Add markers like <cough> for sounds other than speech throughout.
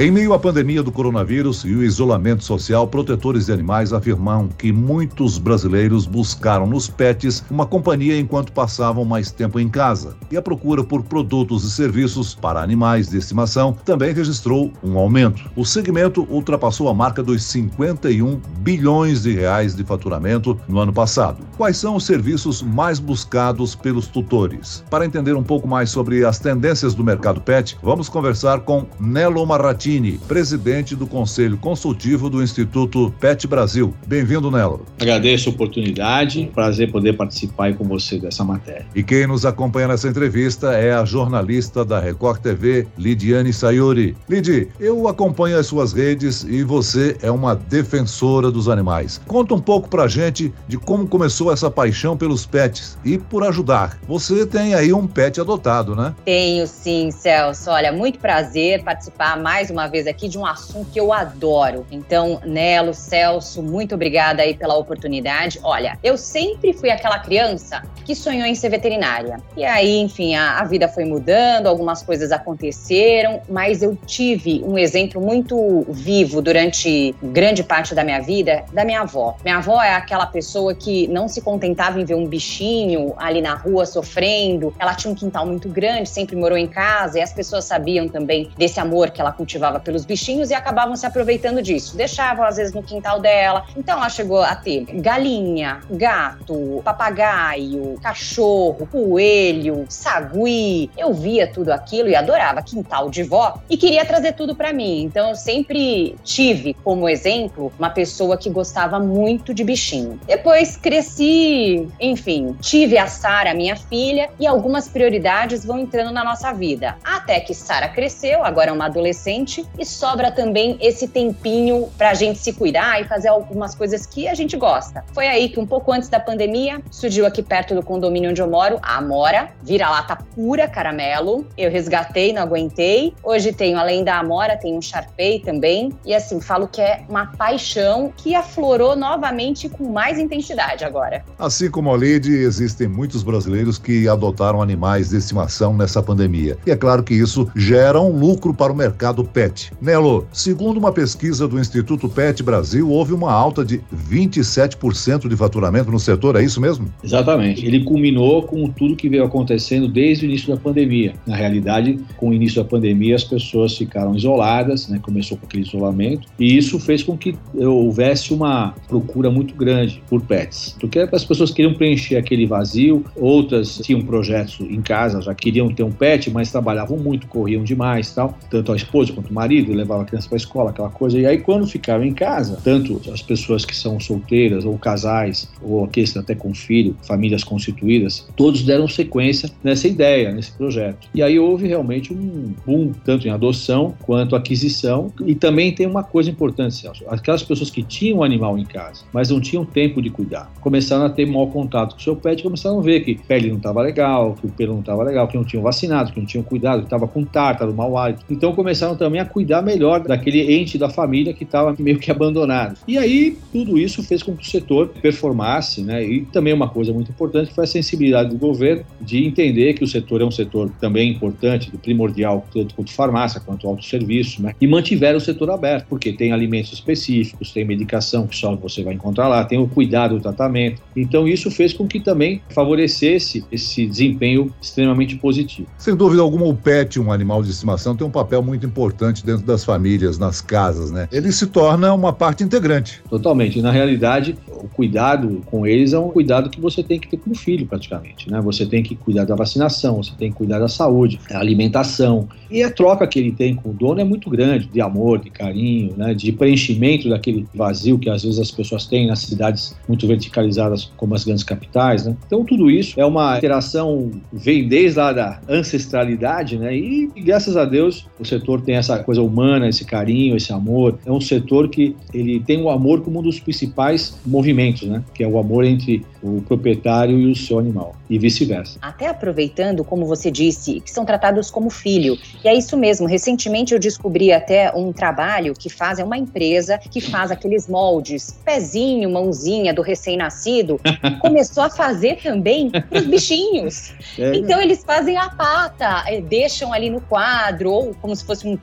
Em meio à pandemia do coronavírus e o isolamento social, protetores de animais afirmam que muitos brasileiros buscaram nos pets uma companhia enquanto passavam mais tempo em casa. E a procura por produtos e serviços para animais de estimação também registrou um aumento. O segmento ultrapassou a marca dos 51 bilhões de reais de faturamento no ano passado. Quais são os serviços mais buscados pelos tutores? Para entender um pouco mais sobre as tendências do mercado pet, vamos conversar com Nelo Marratini presidente do Conselho Consultivo do Instituto PET Brasil. Bem-vindo, Nelo. Agradeço a oportunidade, prazer poder participar aí com você dessa matéria. E quem nos acompanha nessa entrevista é a jornalista da Record TV, Lidiane Sayuri. Lidi, eu acompanho as suas redes e você é uma defensora dos animais. Conta um pouco pra gente de como começou essa paixão pelos pets e por ajudar. Você tem aí um pet adotado, né? Tenho sim, Celso. Olha, muito prazer participar mais uma uma vez aqui de um assunto que eu adoro. Então, Nelo, Celso, muito obrigada aí pela oportunidade. Olha, eu sempre fui aquela criança que sonhou em ser veterinária. E aí, enfim, a, a vida foi mudando, algumas coisas aconteceram, mas eu tive um exemplo muito vivo durante grande parte da minha vida da minha avó. Minha avó é aquela pessoa que não se contentava em ver um bichinho ali na rua sofrendo. Ela tinha um quintal muito grande, sempre morou em casa e as pessoas sabiam também desse amor que ela cultivava pelos bichinhos e acabavam se aproveitando disso. Deixavam, às vezes, no quintal dela. Então, ela chegou a ter galinha, gato, papagaio, cachorro, coelho, sagui. Eu via tudo aquilo e adorava quintal de vó e queria trazer tudo para mim. Então, eu sempre tive como exemplo uma pessoa que gostava muito de bichinho. Depois cresci, enfim, tive a Sara, minha filha, e algumas prioridades vão entrando na nossa vida. Até que Sara cresceu, agora é uma adolescente gente e sobra também esse tempinho para a gente se cuidar e fazer algumas coisas que a gente gosta. Foi aí que um pouco antes da pandemia surgiu aqui perto do condomínio onde eu moro a Amora, vira-lata pura caramelo. Eu resgatei, não aguentei. Hoje tenho além da Amora, tenho um Sharpei também e assim falo que é uma paixão que aflorou novamente com mais intensidade agora. Assim como a Lady, existem muitos brasileiros que adotaram animais de estimação nessa pandemia. E é claro que isso gera um lucro para o mercado pet PET. Nelo, segundo uma pesquisa do Instituto PET Brasil, houve uma alta de 27% de faturamento no setor, é isso mesmo? Exatamente. Ele culminou com tudo que veio acontecendo desde o início da pandemia. Na realidade, com o início da pandemia, as pessoas ficaram isoladas, né? começou com aquele isolamento, e isso fez com que houvesse uma procura muito grande por pets. Porque as pessoas queriam preencher aquele vazio, outras tinham projetos em casa, já queriam ter um pet, mas trabalhavam muito, corriam demais tal, tanto a esposa quanto marido, levava a criança para a escola, aquela coisa. E aí, quando ficavam em casa, tanto as pessoas que são solteiras, ou casais, ou aqueles até com filho, famílias constituídas, todos deram sequência nessa ideia, nesse projeto. E aí houve realmente um boom, tanto em adoção quanto aquisição. E também tem uma coisa importante, Celso: aquelas pessoas que tinham o animal em casa, mas não tinham tempo de cuidar, começaram a ter mau contato com o seu pet, começaram a ver que a pele não estava legal, que o pelo não estava legal, que não tinham vacinado, que não tinham cuidado, que estava com tártaro, mau hálito. Então começaram também a cuidar melhor daquele ente da família que estava meio que abandonado. E aí, tudo isso fez com que o setor performasse, né? E também uma coisa muito importante foi a sensibilidade do governo de entender que o setor é um setor também importante, primordial, tanto quanto farmácia, quanto autosserviço, né? E mantiveram o setor aberto, porque tem alimentos específicos, tem medicação que só você vai encontrar lá, tem o cuidado do tratamento. Então, isso fez com que também favorecesse esse desempenho extremamente positivo. Sem dúvida alguma, o pet, um animal de estimação, tem um papel muito importante importante dentro das famílias, nas casas, né? Ele se torna uma parte integrante. Totalmente. Na realidade, o cuidado com eles é um cuidado que você tem que ter com o filho, praticamente, né? Você tem que cuidar da vacinação, você tem que cuidar da saúde, da alimentação. E a troca que ele tem com o dono é muito grande, de amor, de carinho, né? De preenchimento daquele vazio que às vezes as pessoas têm nas cidades muito verticalizadas como as grandes capitais, né? Então tudo isso é uma interação vem desde lá da ancestralidade, né? E, graças a Deus o setor tem essa coisa humana, esse carinho, esse amor. É um setor que ele tem o amor como um dos principais movimentos né? Que é o amor entre o proprietário e o seu animal, e vice-versa. Até aproveitando, como você disse, que são tratados como filho. E é isso mesmo. Recentemente eu descobri até um trabalho que faz, é uma empresa que faz aqueles moldes, pezinho, mãozinha do recém-nascido, começou a fazer também os bichinhos. É. Então eles fazem a pata, é, deixam ali no quadro, ou como se fosse um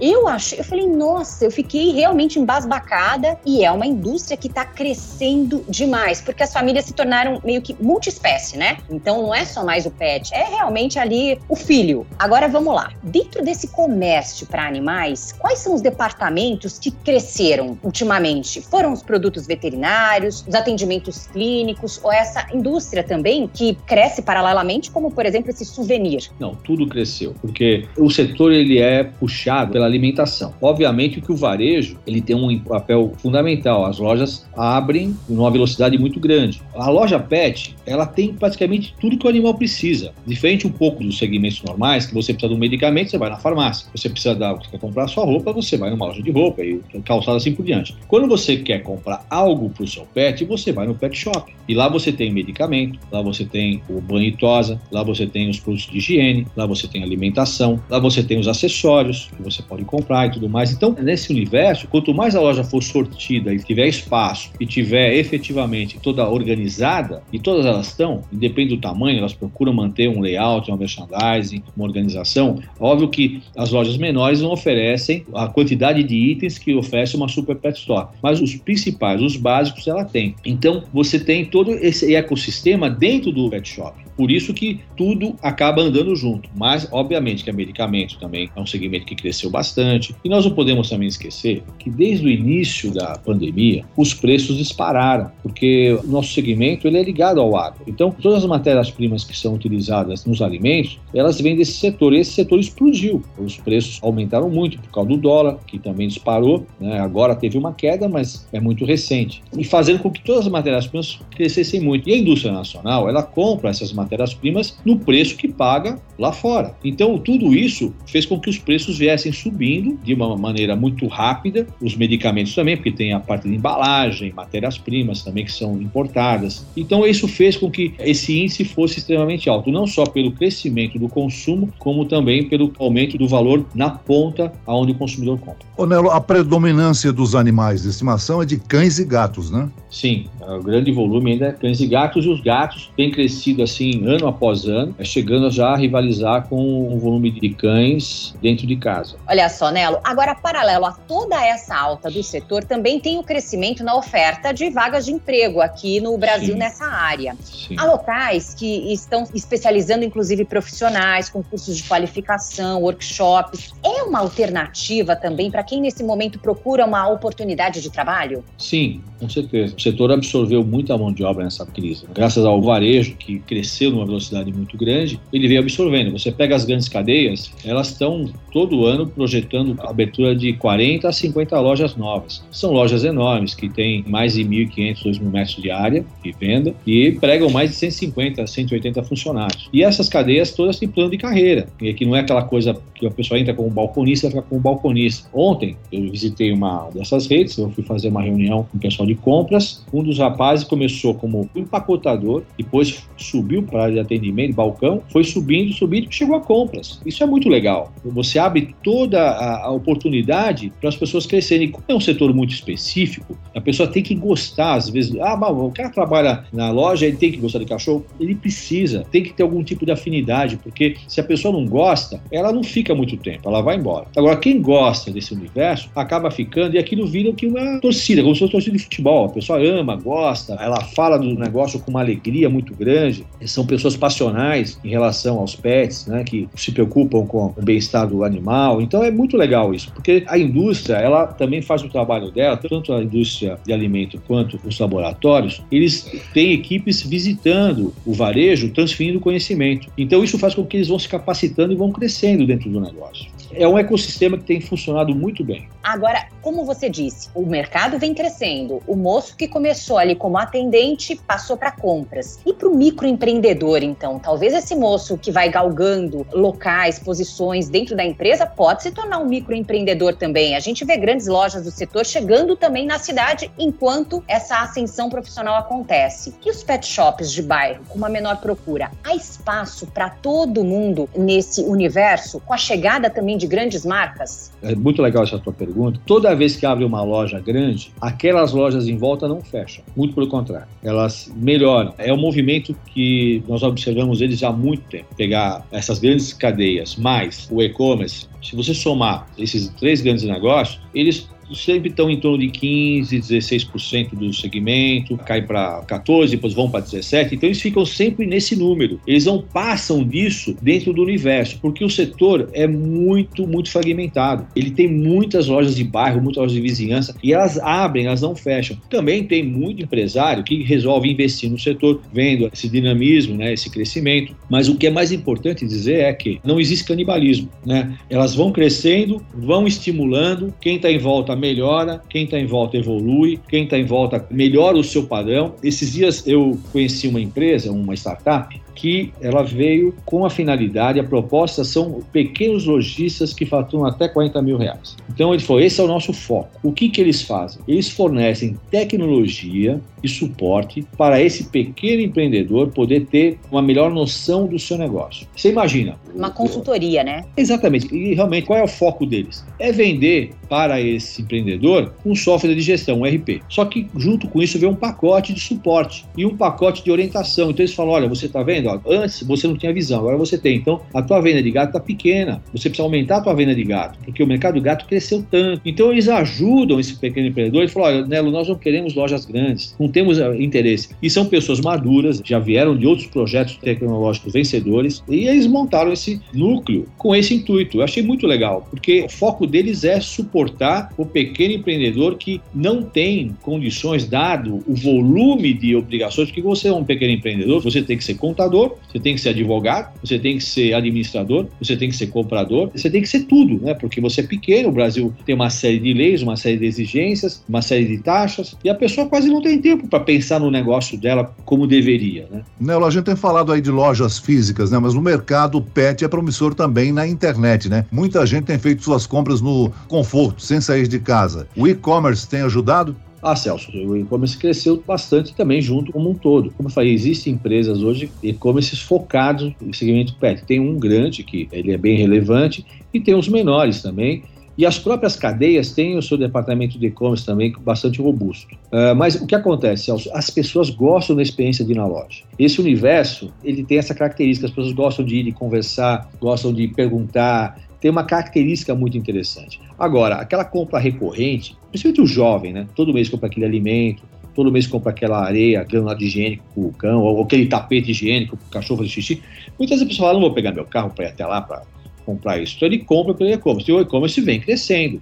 Eu achei, eu falei, nossa, eu fiquei realmente embasbacada e é uma indústria que está crescendo demais, porque as famílias se tornaram meio que multiespécie, né? Então não é só mais o pet, é realmente ali o filho. Agora vamos lá. Dentro desse comércio para animais, quais são os departamentos que cresceram ultimamente? Foram os produtos veterinários, os atendimentos clínicos ou essa indústria também que cresce paralelamente, como por exemplo esse souvenir? Não, tudo cresceu, porque o setor ele é puxado pela alimentação. Obviamente que o varejo ele tem um papel fundamental. As lojas abrem numa velocidade muito grande. A loja pet, ela tem praticamente tudo que o animal precisa. Diferente um pouco dos segmentos normais, que você precisa de um medicamento, você vai na farmácia. Você precisa dar, você quer comprar sua roupa, você vai numa loja de roupa e calçada assim por diante. Quando você quer comprar algo para o seu pet, você vai no pet shop. E lá você tem medicamento, lá você tem o banho e tosa, lá você tem os produtos de higiene, lá você tem alimentação, lá você tem os acessórios que você pode comprar e tudo mais. Então, nesse universo, quanto mais a loja for sortida e tiver espaço e tiver efetivamente toda organizada, e todas elas estão, independente do tamanho, elas procuram manter um layout, uma merchandising, uma organização. Óbvio que as lojas menores não oferecem a quantidade de itens que oferece uma Super Pet Store, mas os principais, os básicos, ela tem. Então, você tem todo esse ecossistema dentro do pet shop. Por isso que tudo acaba andando junto. Mas, obviamente, que é medicamento também é um segmento que cresceu bastante. E nós não podemos também esquecer que desde o início da pandemia, os preços dispararam, porque o nosso segmento ele é ligado ao agro. Então, todas as matérias-primas que são utilizadas nos alimentos, elas vêm desse setor. E esse setor explodiu. Os preços aumentaram muito por causa do dólar, que também disparou. Né? Agora teve uma queda, mas é muito recente. E fazendo com que todas as matérias-primas crescessem muito. E a indústria nacional, ela compra essas matérias matérias-primas no preço que paga lá fora. Então, tudo isso fez com que os preços viessem subindo de uma maneira muito rápida, os medicamentos também, porque tem a parte de embalagem, matérias-primas também que são importadas. Então, isso fez com que esse índice fosse extremamente alto, não só pelo crescimento do consumo, como também pelo aumento do valor na ponta aonde o consumidor compra. Ô Nelo, a predominância dos animais de estimação é de cães e gatos, né? Sim, o grande volume ainda é cães e gatos, e os gatos têm crescido assim ano após ano, é chegando já a rivalizar com o volume de cães dentro de casa. Olha só, Nelo, agora paralelo a toda essa alta do setor, também tem o crescimento na oferta de vagas de emprego aqui no Brasil Sim. nessa área. Sim. Há locais que estão especializando inclusive profissionais com cursos de qualificação, workshops. É uma alternativa também para quem nesse momento procura uma oportunidade de trabalho? Sim, com certeza. O setor absorveu muita mão de obra nessa crise. Graças ao varejo que cresceu numa velocidade muito grande, ele veio absorvendo. Você pega as grandes cadeias, elas estão todo ano projetando a abertura de 40 a 50 lojas novas. São lojas enormes, que têm mais de 1.500, 2.000 metros de área de venda e pregam mais de 150, 180 funcionários. E essas cadeias todas têm plano de carreira, e que não é aquela coisa que a pessoa entra como balconista fica como balconista. Ontem eu visitei uma dessas redes, eu fui fazer uma reunião com o pessoal de compras. Um dos rapazes começou como empacotador, depois subiu para para de atendimento, balcão, foi subindo, subindo e chegou a compras. Isso é muito legal. Você abre toda a, a oportunidade para as pessoas crescerem. Como é um setor muito específico, a pessoa tem que gostar, às vezes, ah, mas o cara trabalha na loja, ele tem que gostar de cachorro. Ele precisa, tem que ter algum tipo de afinidade, porque se a pessoa não gosta, ela não fica muito tempo, ela vai embora. Agora, quem gosta desse universo acaba ficando e aquilo vira que uma torcida, como se fosse torcida de futebol. A pessoa ama, gosta, ela fala do negócio com uma alegria muito grande. São pessoas passionais em relação aos pets, né, que se preocupam com o bem-estar do animal. Então é muito legal isso, porque a indústria, ela também faz o trabalho dela, tanto a indústria de alimento quanto os laboratórios, eles têm equipes visitando o varejo, transferindo conhecimento. Então isso faz com que eles vão se capacitando e vão crescendo dentro do negócio. É um ecossistema que tem funcionado muito bem. Agora, como você disse, o mercado vem crescendo. O moço que começou ali como atendente passou para compras. E para o microempreendedor empreendedor, então. Talvez esse moço que vai galgando locais, posições dentro da empresa, pode se tornar um microempreendedor também. A gente vê grandes lojas do setor chegando também na cidade enquanto essa ascensão profissional acontece. E os pet shops de bairro, com uma menor procura? Há espaço para todo mundo nesse universo, com a chegada também de grandes marcas? É muito legal essa tua pergunta. Toda vez que abre uma loja grande, aquelas lojas em volta não fecham. Muito pelo contrário. Elas melhoram. É um movimento que nós observamos eles há muito tempo. Pegar essas grandes cadeias mais o e-commerce, se você somar esses três grandes negócios, eles sempre estão em torno de 15, 16% do segmento, cai para 14, depois vão para 17. Então eles ficam sempre nesse número. Eles não passam disso dentro do universo, porque o setor é muito, muito fragmentado. Ele tem muitas lojas de bairro, muitas lojas de vizinhança e elas abrem, elas não fecham. Também tem muito empresário que resolve investir no setor, vendo esse dinamismo, né, esse crescimento. Mas o que é mais importante dizer é que não existe canibalismo, né? Elas vão crescendo, vão estimulando, quem está em volta melhora, quem está em volta evolui, quem está em volta melhora o seu padrão. Esses dias eu conheci uma empresa, uma startup, que ela veio com a finalidade, a proposta são pequenos lojistas que faturam até 40 mil reais. Então ele falou, esse é o nosso foco. O que, que eles fazem? Eles fornecem tecnologia e suporte para esse pequeno empreendedor poder ter uma melhor noção do seu negócio. Você imagina? Uma consultoria, né? Exatamente. E realmente, qual é o foco deles? É vender para esse empreendedor um software de gestão, um RP. Só que junto com isso vem um pacote de suporte e um pacote de orientação. Então eles falam, olha, você está vendo? Antes você não tinha visão, agora você tem. Então a tua venda de gato está pequena. Você precisa aumentar a tua venda de gato, porque o mercado do gato cresceu tanto. Então eles ajudam esse pequeno empreendedor. Ele falou: olha, Nelo, nós não queremos lojas grandes, não temos eh, interesse. E são pessoas maduras, já vieram de outros projetos tecnológicos vencedores, e eles montaram esse núcleo com esse intuito. Eu achei muito legal, porque o foco deles é suportar o pequeno empreendedor que não tem condições, dado o volume de obrigações, porque você é um pequeno empreendedor, você tem que ser contador você tem que ser advogado, você tem que ser administrador, você tem que ser comprador, você tem que ser tudo, né? Porque você é pequeno, o Brasil tem uma série de leis, uma série de exigências, uma série de taxas, e a pessoa quase não tem tempo para pensar no negócio dela como deveria, né? Nelo, a gente tem falado aí de lojas físicas, né? Mas o mercado pet é promissor também na internet, né? Muita gente tem feito suas compras no conforto, sem sair de casa. O e-commerce tem ajudado? Ah, Celso, o e-commerce cresceu bastante também junto como um todo. Como eu falei, existem empresas hoje e-commerce focados no segmento pet. Tem um grande que ele é bem relevante e tem os menores também. E as próprias cadeias têm o seu departamento de e-commerce também bastante robusto. Uh, mas o que acontece? Celso? As pessoas gostam da experiência de ir na loja. Esse universo, ele tem essa característica, as pessoas gostam de ir e conversar, gostam de perguntar, tem uma característica muito interessante. Agora, aquela compra recorrente, principalmente o jovem, né? Todo mês compra aquele alimento, todo mês compra aquela areia, granulado higiênico para o cão, ou aquele tapete higiênico para o cachorro fazer xixi. Muitas vezes a pessoa fala, não vou pegar meu carro para ir até lá para comprar isso. Então ele compra pelo e-commerce. E o e-commerce vem crescendo.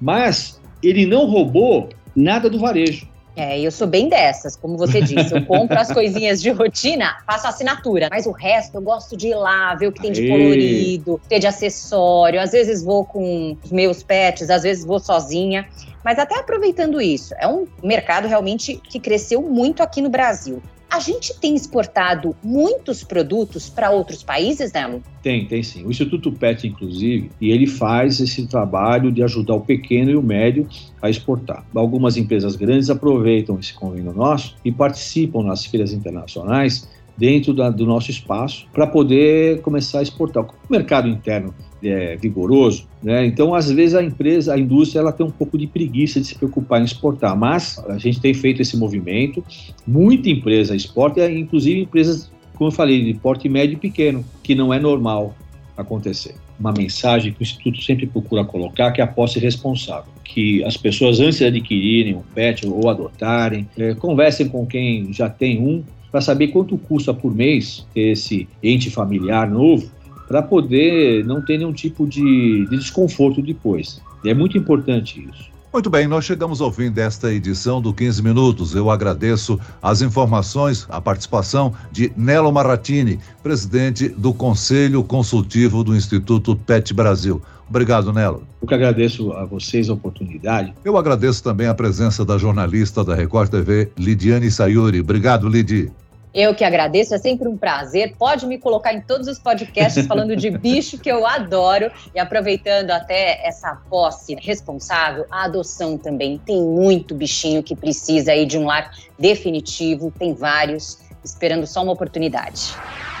Mas ele não roubou nada do varejo. É, eu sou bem dessas, como você disse. Eu compro as <laughs> coisinhas de rotina, faço assinatura. Mas o resto eu gosto de ir lá, ver o que tem de colorido, ter de acessório. Às vezes vou com os meus pets, às vezes vou sozinha. Mas até aproveitando isso, é um mercado realmente que cresceu muito aqui no Brasil. A gente tem exportado muitos produtos para outros países, Nelo? Tem, tem sim. O Instituto PET, inclusive, e ele faz esse trabalho de ajudar o pequeno e o médio a exportar. Algumas empresas grandes aproveitam esse convênio nosso e participam nas feiras internacionais dentro da, do nosso espaço para poder começar a exportar. O mercado interno é, vigoroso, né? Então, às vezes a empresa, a indústria, ela tem um pouco de preguiça de se preocupar em exportar, mas a gente tem feito esse movimento. Muita empresa exporta, inclusive empresas, como eu falei, de porte médio e pequeno, que não é normal acontecer. Uma mensagem que o Instituto sempre procura colocar, que é a posse responsável. Que as pessoas, antes de adquirirem um pet ou adotarem, é, conversem com quem já tem um, para saber quanto custa por mês ter esse ente familiar novo para poder não ter nenhum tipo de, de desconforto depois. E é muito importante isso. Muito bem, nós chegamos ao fim desta edição do 15 Minutos. Eu agradeço as informações, a participação de Nelo Maratini, presidente do Conselho Consultivo do Instituto PET Brasil. Obrigado, Nelo. Eu que agradeço a vocês a oportunidade. Eu agradeço também a presença da jornalista da Record TV, Lidiane Sayuri. Obrigado, Lidi. Eu que agradeço, é sempre um prazer. Pode me colocar em todos os podcasts falando de <laughs> bicho que eu adoro e aproveitando até essa posse responsável, a adoção também. Tem muito bichinho que precisa aí de um lar definitivo, tem vários esperando só uma oportunidade.